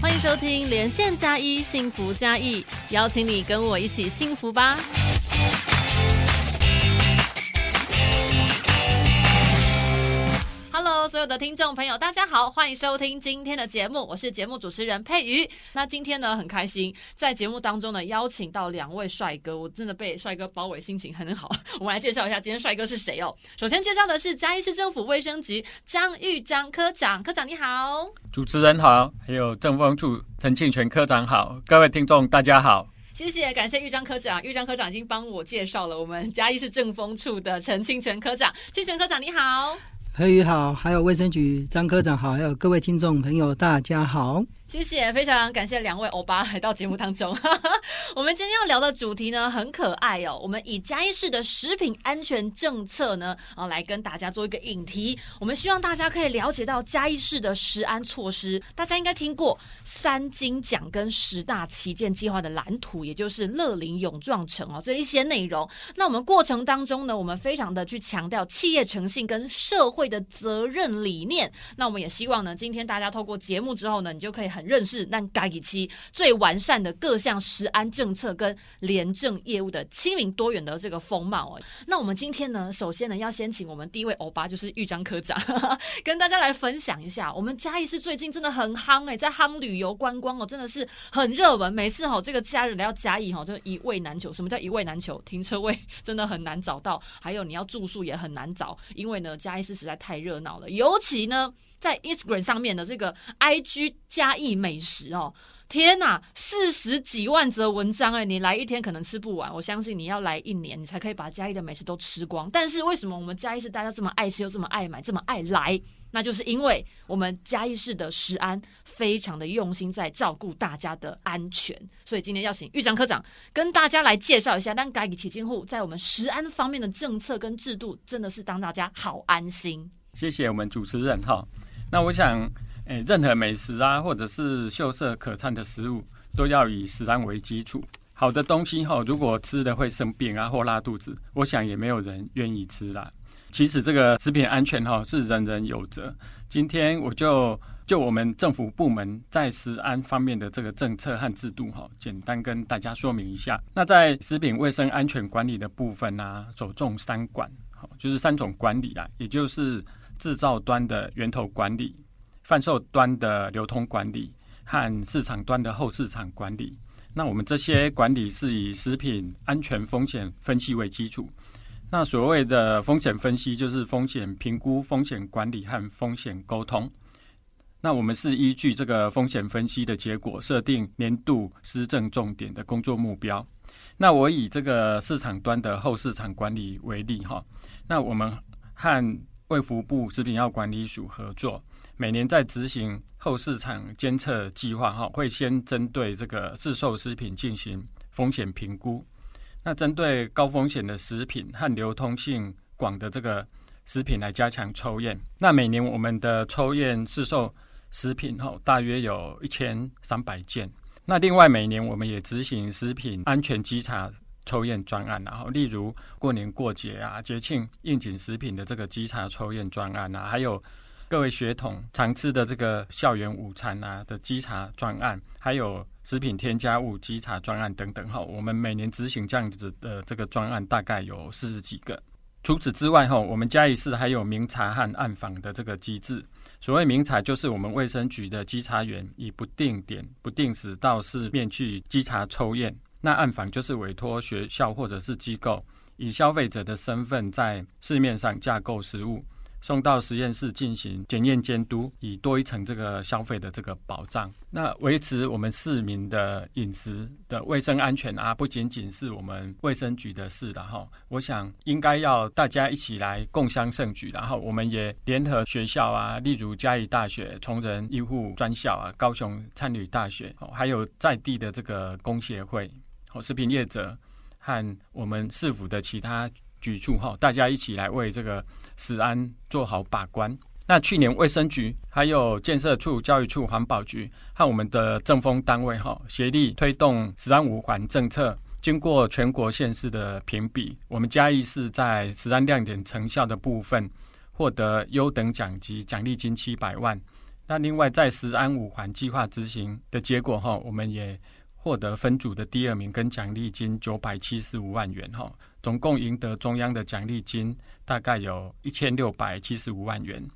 欢迎收听连线加一幸福加一，邀请你跟我一起幸福吧。Hello，所有的听众朋友，大家好，欢迎收听今天的节目，我是节目主持人佩瑜。那今天呢，很开心在节目当中呢，邀请到两位帅哥，我真的被帅哥包围，心情很好。我们来介绍一下今天帅哥是谁哦。首先介绍的是嘉义市政府卫生局张玉章科长，科长你好。主持人好，还有政风处陈庆全科长好，各位听众大家好。谢谢，感谢玉章科长。玉章科长已经帮我介绍了我们嘉义市政风处的陈庆泉科长，庆泉科长你好。何宇好，还有卫生局张科长好，还有各位听众朋友，大家好。谢谢，非常感谢两位欧巴来到节目当中。我们今天要聊的主题呢，很可爱哦。我们以嘉义市的食品安全政策呢，啊，来跟大家做一个引题。我们希望大家可以了解到嘉义市的食安措施。大家应该听过三金奖跟十大旗舰计划的蓝图，也就是乐林永壮城哦这一些内容。那我们过程当中呢，我们非常的去强调企业诚信跟社会的责任理念。那我们也希望呢，今天大家透过节目之后呢，你就可以很。认识那该一期最完善的各项食安政策跟廉政业务的亲民多元的这个风貌哦。那我们今天呢，首先呢要先请我们第一位欧巴，就是豫章科长，跟大家来分享一下。我们嘉义市最近真的很夯哎，在夯旅游观光哦，真的是很热门。每次哈这个假日来到嘉义哈，就一位难求。什么叫一位难求？停车位真的很难找到，还有你要住宿也很难找，因为呢嘉义市实在太热闹了，尤其呢。在 Instagram 上面的这个 IG 加义美食哦，天呐，四十几万则文章哎，你来一天可能吃不完，我相信你要来一年，你才可以把嘉义的美食都吃光。但是为什么我们嘉义市大家这么爱吃又这么爱买，这么爱来？那就是因为我们嘉义市的食安非常的用心在照顾大家的安全，所以今天要请玉章科长跟大家来介绍一下，但嘉义起金户在我们食安方面的政策跟制度，真的是当大家好安心。谢谢我们主持人哈。那我想，诶，任何美食啊，或者是秀色可餐的食物，都要以食安为基础。好的东西哈，如果吃的会生病啊，或拉肚子，我想也没有人愿意吃啦。其实这个食品安全哈，是人人有责。今天我就就我们政府部门在食安方面的这个政策和制度哈，简单跟大家说明一下。那在食品卫生安全管理的部分呢，着重三管，好，就是三种管理啦，也就是。制造端的源头管理、贩售端的流通管理和市场端的后市场管理。那我们这些管理是以食品安全风险分析为基础。那所谓的风险分析，就是风险评估、风险管理和风险沟通。那我们是依据这个风险分析的结果，设定年度施政重点的工作目标。那我以这个市场端的后市场管理为例，哈。那我们和卫福部食品药管理署合作，每年在执行后市场监测计划，哈，会先针对这个制售食品进行风险评估。那针对高风险的食品和流通性广的这个食品来加强抽验。那每年我们的抽验市售食品，哈，大约有一千三百件。那另外每年我们也执行食品安全稽查。抽验专案，然后例如过年过节啊、节庆应景食品的这个稽查抽验专案啊，还有各位学童常吃的这个校园午餐啊的稽查专案，还有食品添加物稽查专案等等哈。我们每年执行这样子的这个专案大概有四十几个。除此之外哈，我们嘉义市还有明察和暗访的这个机制。所谓明察，就是我们卫生局的稽查员以不定点、不定时到市面去稽查抽验。那暗访就是委托学校或者是机构，以消费者的身份在市面上架构食物。送到实验室进行检验监督，以多一层这个消费的这个保障。那维持我们市民的饮食的卫生安全啊，不仅仅是我们卫生局的事的哈。我想应该要大家一起来共襄盛举，然后我们也联合学校啊，例如嘉义大学崇仁医护专校啊，高雄参旅大学，还有在地的这个工协会、食品业者和我们市府的其他局处哈，大家一起来为这个。食安做好把关。那去年卫生局、还有建设处、教育处、环保局和我们的政风单位哈，协力推动食安五环政策。经过全国县市的评比，我们嘉义市在食安亮点成效的部分，获得优等奖及奖励金七百万。那另外在食安五环计划执行的结果哈，我们也获得分组的第二名，跟奖励金九百七十五万元哈，总共赢得中央的奖励金大概有一千六百七十五万元。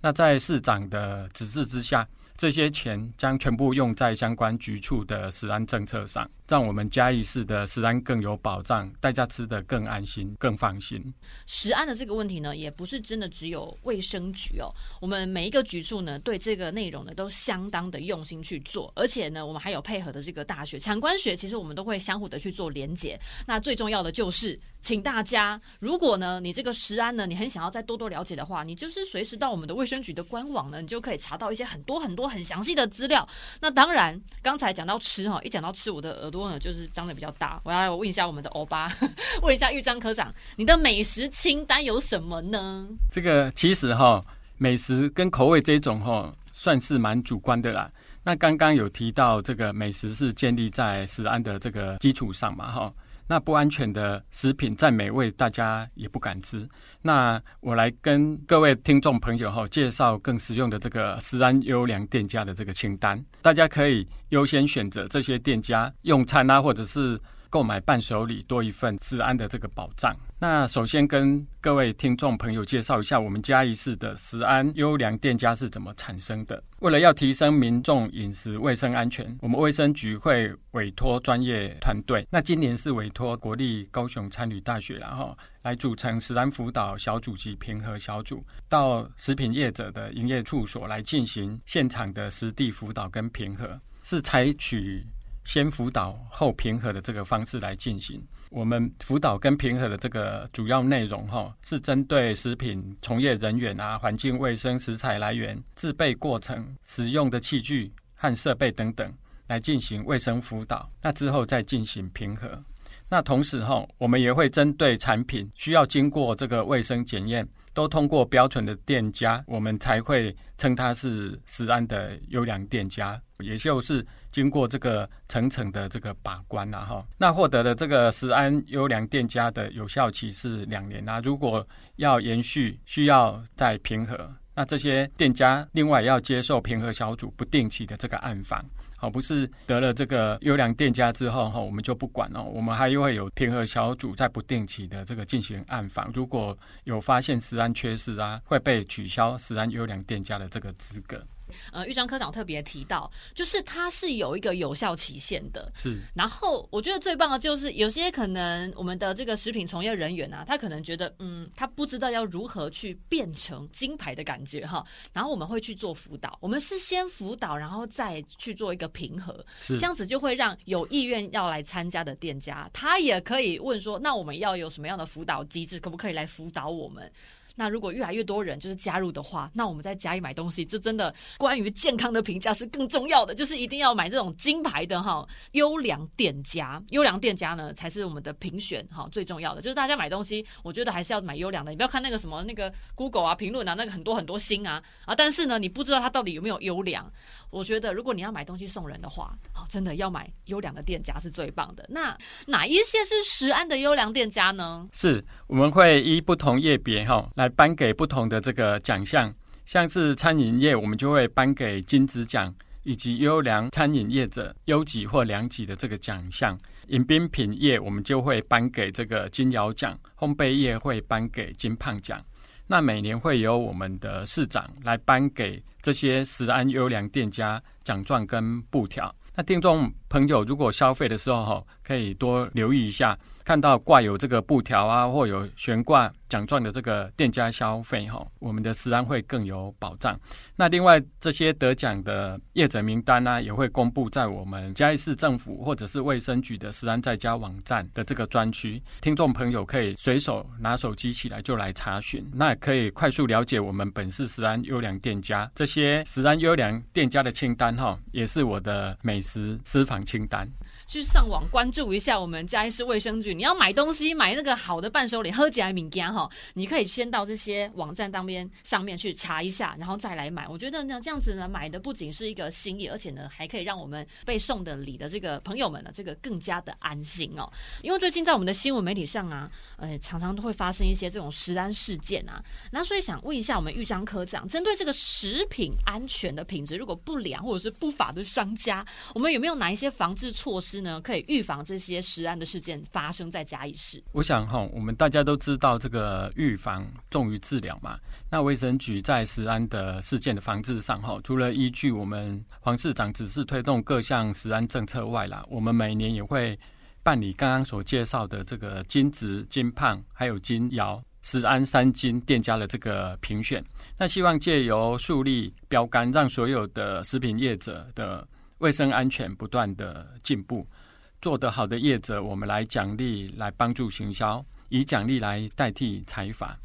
那在市长的指示之下。这些钱将全部用在相关局处的食安政策上，让我们嘉义市的食安更有保障，大家吃得更安心、更放心。食安的这个问题呢，也不是真的只有卫生局哦，我们每一个局处呢，对这个内容呢，都相当的用心去做，而且呢，我们还有配合的这个大学、产官学，其实我们都会相互的去做连结。那最重要的就是。请大家，如果呢，你这个食安呢，你很想要再多多了解的话，你就是随时到我们的卫生局的官网呢，你就可以查到一些很多很多很详细的资料。那当然，刚才讲到吃哈，一讲到吃，我的耳朵呢就是张的比较大。我要来问一下我们的欧巴，问一下玉章科长，你的美食清单有什么呢？这个其实哈，美食跟口味这种哈，算是蛮主观的啦。那刚刚有提到这个美食是建立在食安的这个基础上嘛，哈。那不安全的食品再美味，大家也不敢吃。那我来跟各位听众朋友哈介绍更实用的这个食安优良店家的这个清单，大家可以优先选择这些店家用餐啊，或者是。购买伴手礼多一份食安的这个保障。那首先跟各位听众朋友介绍一下，我们嘉义市的食安优良店家是怎么产生的。为了要提升民众饮食卫生安全，我们卫生局会委托专业团队。那今年是委托国立高雄参旅大学，然后来组成食安辅导小组及评核小组，到食品业者的营业处所来进行现场的实地辅导跟评核，是采取。先辅导后评核的这个方式来进行。我们辅导跟评核的这个主要内容，哈，是针对食品从业人员啊、环境卫生、食材来源、制备过程、使用的器具和设备等等来进行卫生辅导。那之后再进行评核。那同时，哈，我们也会针对产品需要经过这个卫生检验，都通过标准的店家，我们才会称它是食安的优良店家，也就是。经过这个层层的这个把关呐，哈，那获得的这个食安优良店家的有效期是两年啊。如果要延续，需要再评核，那这些店家另外要接受评核小组不定期的这个暗访，好，不是得了这个优良店家之后哈，我们就不管了，我们还会有评核小组在不定期的这个进行暗访，如果有发现食安缺失啊，会被取消食安优良店家的这个资格。呃，玉章科长特别提到，就是它是有一个有效期限的。是，然后我觉得最棒的就是有些可能我们的这个食品从业人员啊，他可能觉得，嗯，他不知道要如何去变成金牌的感觉哈。然后我们会去做辅导，我们是先辅导，然后再去做一个平和，这样子就会让有意愿要来参加的店家，他也可以问说，那我们要有什么样的辅导机制，可不可以来辅导我们？那如果越来越多人就是加入的话，那我们在家里买东西，这真的关于健康的评价是更重要的，就是一定要买这种金牌的哈优良店家，优良店家呢才是我们的评选哈最重要的。就是大家买东西，我觉得还是要买优良的，你不要看那个什么那个 Google 啊评论啊，那个很多很多星啊啊，但是呢你不知道它到底有没有优良。我觉得如果你要买东西送人的话，好，真的要买优良的店家是最棒的。那哪一些是十安的优良店家呢？是我们会依不同业别哈来。颁给不同的这个奖项，像是餐饮业，我们就会颁给金子奖，以及优良餐饮业者优级或良级的这个奖项；饮冰品业，我们就会颁给这个金瑶奖；烘焙业会颁给金胖奖。那每年会由我们的市长来颁给这些食安优良店家奖状跟布条。那听众朋友如果消费的时候，可以多留意一下。看到挂有这个布条啊，或有悬挂奖状的这个店家消费哈，我们的食安会更有保障。那另外这些得奖的业者名单呢，也会公布在我们嘉义市政府或者是卫生局的食安在家网站的这个专区，听众朋友可以随手拿手机起来就来查询，那可以快速了解我们本市食安优良店家这些食安优良店家的清单哈，也是我的美食私房清单。去上网关注一下我们嘉义市卫生局。你要买东西，买那个好的伴手礼，喝起来敏感哈，你可以先到这些网站当边上面去查一下，然后再来买。我觉得呢，这样子呢，买的不仅是一个心意，而且呢，还可以让我们被送的礼的这个朋友们呢，这个更加的安心哦。因为最近在我们的新闻媒体上啊，呃，常常都会发生一些这种食安事件啊，那所以想问一下我们玉章科长，针对这个食品安全的品质如果不良或者是不法的商家，我们有没有哪一些防治措施呢？可以预防这些食安的事件发生在嘉义市？我想哈，我们大家都知道这个预防重于治疗嘛。那卫生局在食安的事件的防治上哈，除了依据我们黄市长指示推动各项食安政策外啦，我们每年也会办理刚刚所介绍的这个金值、金胖还有金摇食安三金店家的这个评选。那希望借由树立标杆，让所有的食品业者的卫生安全不断的进步。做得好的业者，我们来奖励，来帮助行销，以奖励来代替财阀。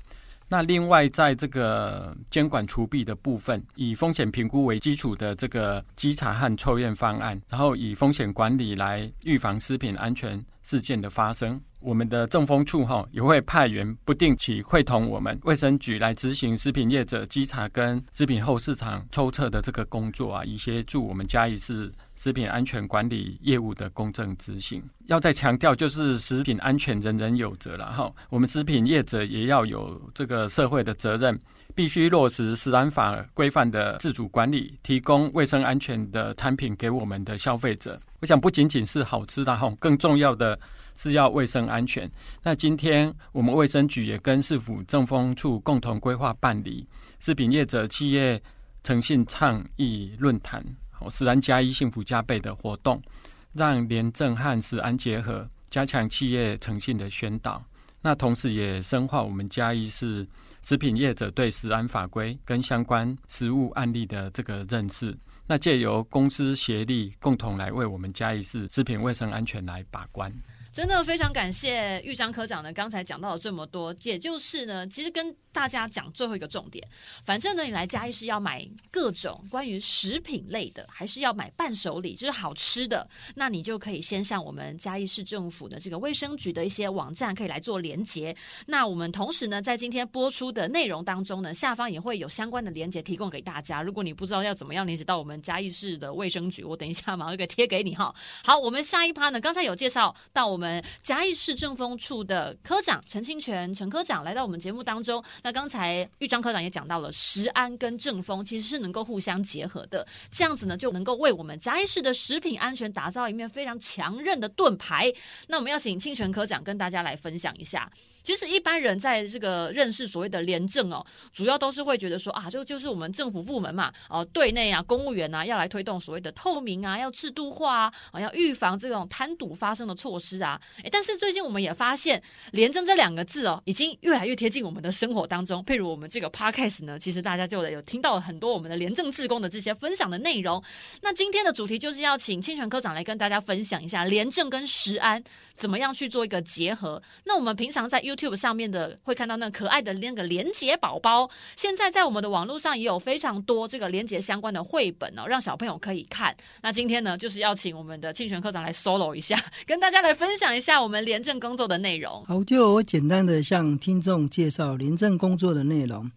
那另外，在这个监管除弊的部分，以风险评估为基础的这个稽查和抽验方案，然后以风险管理来预防食品安全事件的发生。我们的政风处哈也会派员不定期会同我们卫生局来执行食品业者稽查跟食品后市场抽测的这个工作啊，以协助我们嘉义市食品安全管理业务的公正执行。要再强调，就是食品安全人人有责了哈，我们食品业者也要有这个社会的责任，必须落实食安法规范的自主管理，提供卫生安全的产品给我们的消费者。我想不仅仅是好吃的哈，更重要的。是要卫生安全。那今天我们卫生局也跟市府政风处共同规划办理食品业者企业诚信倡议论坛，食安加一幸福加倍的活动，让廉政和食安结合，加强企业诚信的宣导。那同时也深化我们嘉义市食品业者对食安法规跟相关食物案例的这个认识。那借由公司协力，共同来为我们嘉义市食品卫生安全来把关。真的非常感谢玉章科长呢，刚才讲到了这么多，也就是呢，其实跟大家讲最后一个重点，反正呢，你来嘉义是要买各种关于食品类的，还是要买伴手礼，就是好吃的，那你就可以先向我们嘉义市政府的这个卫生局的一些网站可以来做连接。那我们同时呢，在今天播出的内容当中呢，下方也会有相关的连接提供给大家。如果你不知道要怎么样连接到我们嘉义市的卫生局，我等一下马上就给贴给你哈。好，我们下一趴呢，刚才有介绍到我们。我们嘉义市政风处的科长陈清泉陈科长来到我们节目当中。那刚才玉章科长也讲到了，食安跟政风其实是能够互相结合的，这样子呢就能够为我们嘉义市的食品安全打造一面非常强韧的盾牌。那我们要请清泉科长跟大家来分享一下。其实一般人在这个认识所谓的廉政哦，主要都是会觉得说啊，这个就是我们政府部门嘛，哦，对内啊，公务员啊，要来推动所谓的透明啊，要制度化啊，要预防这种贪赌发生的措施啊。哎，但是最近我们也发现“廉政”这两个字哦，已经越来越贴近我们的生活当中。譬如我们这个 podcast 呢，其实大家就有听到了很多我们的廉政志工的这些分享的内容。那今天的主题就是要请清泉科长来跟大家分享一下廉政跟食安怎么样去做一个结合。那我们平常在 YouTube 上面的会看到那可爱的那个连结宝宝，现在在我们的网络上也有非常多这个连结相关的绘本哦，让小朋友可以看。那今天呢，就是要请我们的庆泉科长来 solo 一下，跟大家来分享一下我们廉政工作的内容。好，就我简单的向听众介绍廉政工作的内容。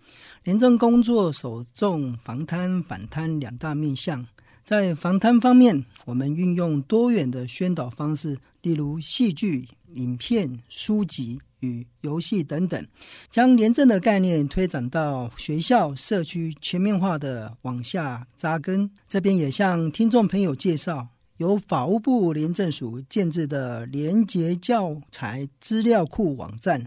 廉政工作首重防贪反贪两大面向，在防贪方面，我们运用多元的宣导方式，例如戏剧。影片、书籍与游戏等等，将廉政的概念推展到学校、社区，全面化的往下扎根。这边也向听众朋友介绍，由法务部廉政署建制的廉洁教材资料库网站，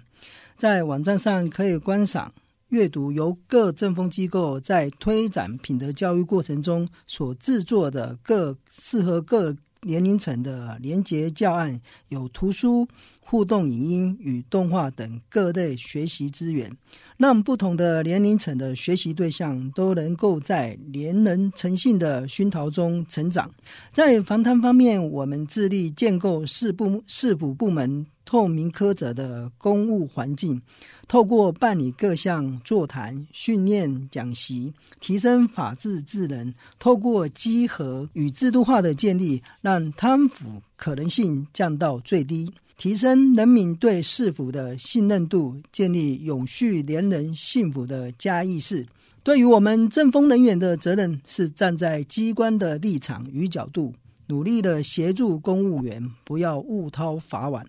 在网站上可以观赏、阅读由各政风机构在推展品德教育过程中所制作的各适合各。年龄层的廉洁教案有图书、互动影音与动画等各类学习资源，让不同的年龄层的学习对象都能够在连人诚信的熏陶中成长。在防贪方面，我们致力建构市部市府部门透明苛责的公务环境。透过办理各项座谈、训练、讲习，提升法治智能；透过稽核与制度化的建立，让贪腐可能性降到最低，提升人民对市府的信任度，建立永续连人幸福的家意识。对于我们政风人员的责任，是站在机关的立场与角度，努力的协助公务员不要误掏法碗，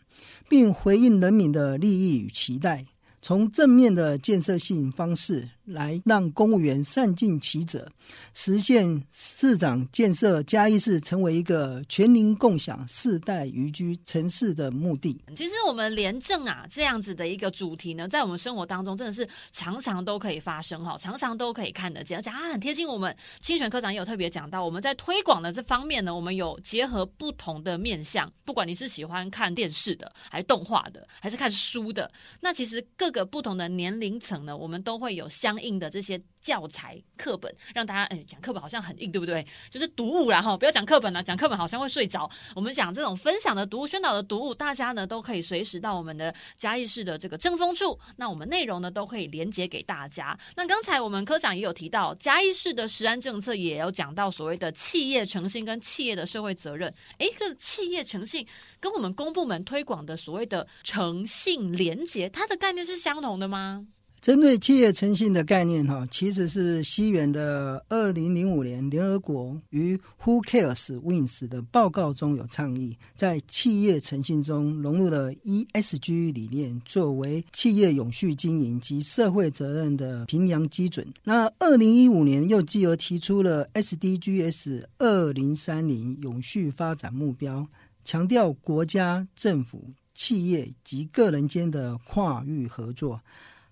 并回应人民的利益与期待。从正面的建设性方式来让公务员善尽其责，实现市长建设嘉义市成为一个全民共享、世代宜居城市的目的。其实我们廉政啊这样子的一个主题呢，在我们生活当中真的是常常都可以发生哈，常常都可以看得见，而且啊很贴近我们。清泉科长也有特别讲到，我们在推广的这方面呢，我们有结合不同的面向，不管你是喜欢看电视的，还是动画的，还是看书的，那其实各。个不同的年龄层呢，我们都会有相硬的这些教材课本，让大家哎讲课本好像很硬，对不对？就是读物然后不要讲课本了，讲课本好像会睡着。我们讲这种分享的读物、宣导的读物，大家呢都可以随时到我们的嘉义市的这个正风处，那我们内容呢都可以连接给大家。那刚才我们科长也有提到，嘉义市的食安政策也有讲到所谓的企业诚信跟企业的社会责任。哎，这企业诚信跟我们公部门推广的所谓的诚信连结，它的概念是。相同的吗？针对企业诚信的概念，哈，其实是西元的二零零五年，联合国于 Who Cares Wins 的报告中有倡议，在企业诚信中融入了 ESG 理念，作为企业永续经营及社会责任的评量基准。那二零一五年又继而提出了 SDGs 二零三零永续发展目标，强调国家政府。企业及个人间的跨域合作，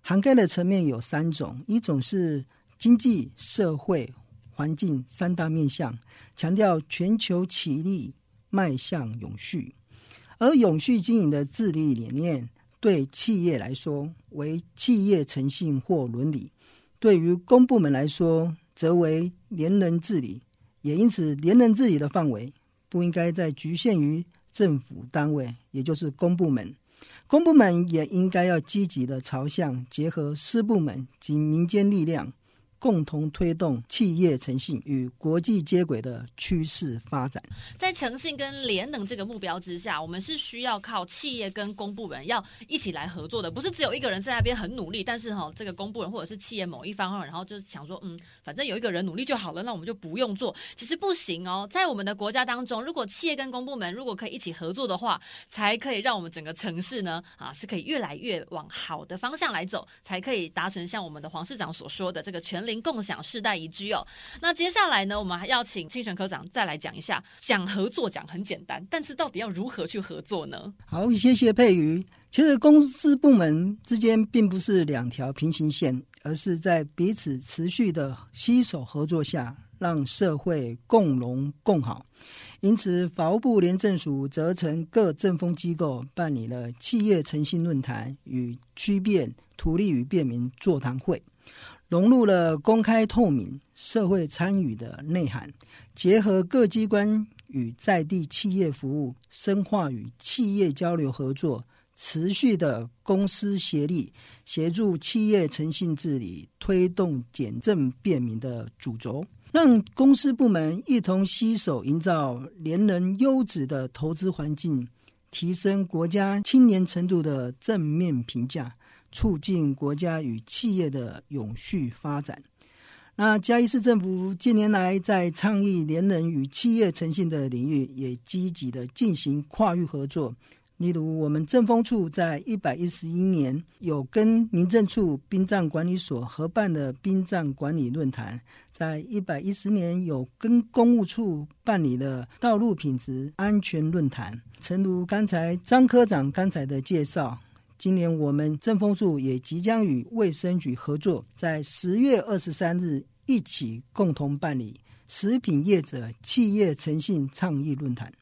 涵盖的层面有三种：一种是经济社会环境三大面向，强调全球企力迈向永续；而永续经营的治理理念，对企业来说为企业诚信或伦理；对于公部门来说，则为连人治理。也因此，连人治理的范围不应该再局限于。政府单位，也就是公部门，公部门也应该要积极的朝向结合私部门及民间力量。共同推动企业诚信与国际接轨的趋势发展。在诚信跟联能这个目标之下，我们是需要靠企业跟公部门要一起来合作的，不是只有一个人在那边很努力，但是哈，这个公部门或者是企业某一方，然后就想说，嗯，反正有一个人努力就好了，那我们就不用做。其实不行哦，在我们的国家当中，如果企业跟公部门如果可以一起合作的话，才可以让我们整个城市呢，啊，是可以越来越往好的方向来走，才可以达成像我们的黄市长所说的这个全。零共享世代宜居哦，那接下来呢，我们还要请清泉科长再来讲一下，讲合作讲很简单，但是到底要如何去合作呢？好，谢谢佩瑜。其实公司部门之间并不是两条平行线，而是在彼此持续的携手合作下，让社会共荣共好。因此，法务部廉政署责成各政风机构办理了企业诚信论坛与区变图利与便民座谈会。融入了公开透明、社会参与的内涵，结合各机关与在地企业服务，深化与企业交流合作，持续的公私协力，协助企业诚信治理，推动简政便民的主轴，让公司部门一同携手营造连人优质的投资环境，提升国家青年程度的正面评价。促进国家与企业的永续发展。那嘉义市政府近年来在倡议联人与企业诚信的领域，也积极的进行跨域合作。例如，我们政风处在一百一十一年有跟民政处殡葬管理所合办的殡葬管理论坛，在一百一十年有跟公务处办理的道路品质安全论坛。诚如刚才张科长刚才的介绍。今年我们政风处也即将与卫生局合作，在十月二十三日一起共同办理食品业者企业诚信倡议论坛。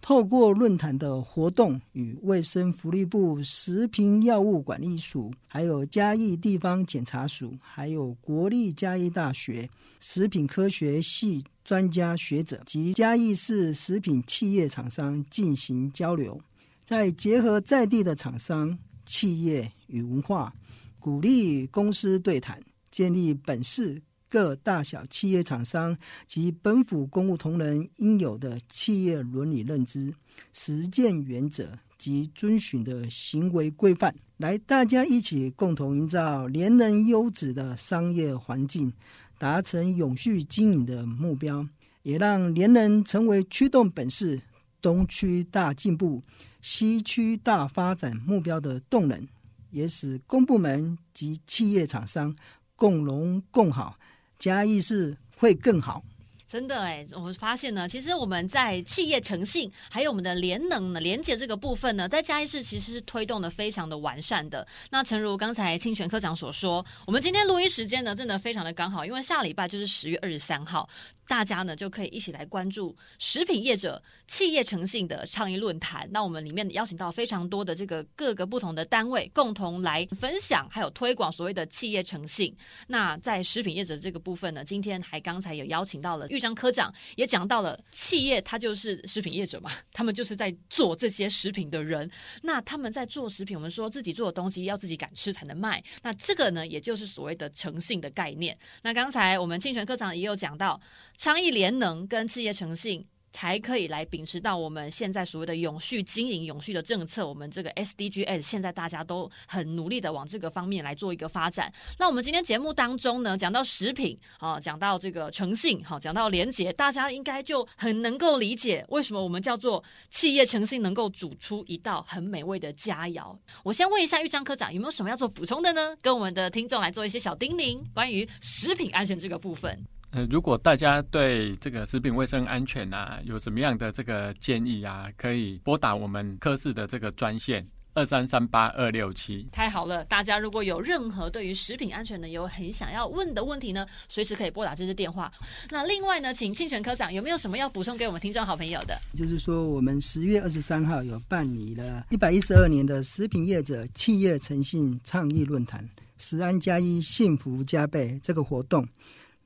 透过论坛的活动，与卫生福利部食品药物管理署、还有嘉义地方检察署、还有国立嘉义大学食品科学系专家学者及嘉义市食品企业厂商进行交流，再结合在地的厂商、企业与文化，鼓励公司对谈，建立本市。各大小企业厂商及本府公务同仁应有的企业伦理认知、实践原则及遵循的行为规范，来大家一起共同营造廉能优质的商业环境，达成永续经营的目标，也让廉能成为驱动本市东区大进步、西区大发展目标的动能，也使公部门及企业厂商共荣共好。嘉义市会更好，真的哎！我发现呢，其实我们在企业诚信还有我们的联能呢、连接这个部分呢，在嘉义市其实是推动的非常的完善的。那诚如刚才清泉科长所说，我们今天录音时间呢，真的非常的刚好，因为下礼拜就是十月二十三号。大家呢就可以一起来关注食品业者企业诚信的倡议论坛。那我们里面邀请到非常多的这个各个不同的单位，共同来分享还有推广所谓的企业诚信。那在食品业者这个部分呢，今天还刚才有邀请到了玉章科长，也讲到了企业它就是食品业者嘛，他们就是在做这些食品的人。那他们在做食品，我们说自己做的东西要自己敢吃才能卖。那这个呢，也就是所谓的诚信的概念。那刚才我们清泉科长也有讲到。倡议联能跟企业诚信，才可以来秉持到我们现在所谓的永续经营、永续的政策。我们这个 SDGs 现在大家都很努力的往这个方面来做一个发展。那我们今天节目当中呢，讲到食品啊，讲到这个诚信，好，讲到廉洁，大家应该就很能够理解为什么我们叫做企业诚信能够煮出一道很美味的佳肴。我先问一下玉章科长，有没有什么要做补充的呢？跟我们的听众来做一些小叮咛，关于食品安全这个部分。呃，如果大家对这个食品卫生安全啊有什么样的这个建议啊，可以拨打我们科室的这个专线二三三八二六七。太好了，大家如果有任何对于食品安全的有很想要问的问题呢，随时可以拨打这支电话。那另外呢，请庆全科长有没有什么要补充给我们听众好朋友的？就是说，我们十月二十三号有办理了一百一十二年的食品业者企业诚信倡议论坛“食安加一，幸福加倍”这个活动。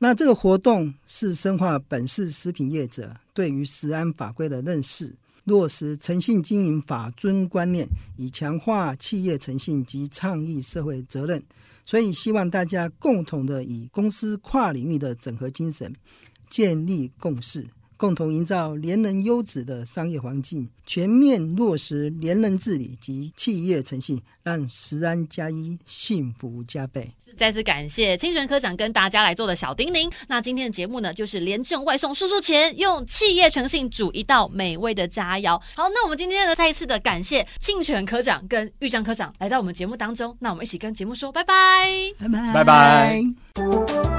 那这个活动是深化本市食品业者对于食安法规的认识，落实诚信经营法尊观念，以强化企业诚信及倡议社会责任。所以希望大家共同的以公司跨领域的整合精神，建立共识。共同营造廉能优质的商业环境，全面落实廉能治理及企业诚信，让十安加一，幸福加倍。再次感谢清泉科长跟大家来做的小叮咛。那今天的节目呢，就是廉政外送叔叔前用企业诚信煮一道美味的佳肴。好，那我们今天呢，再一次的感谢清泉科长跟玉章科长来到我们节目当中。那我们一起跟节目说拜拜，拜拜，拜拜。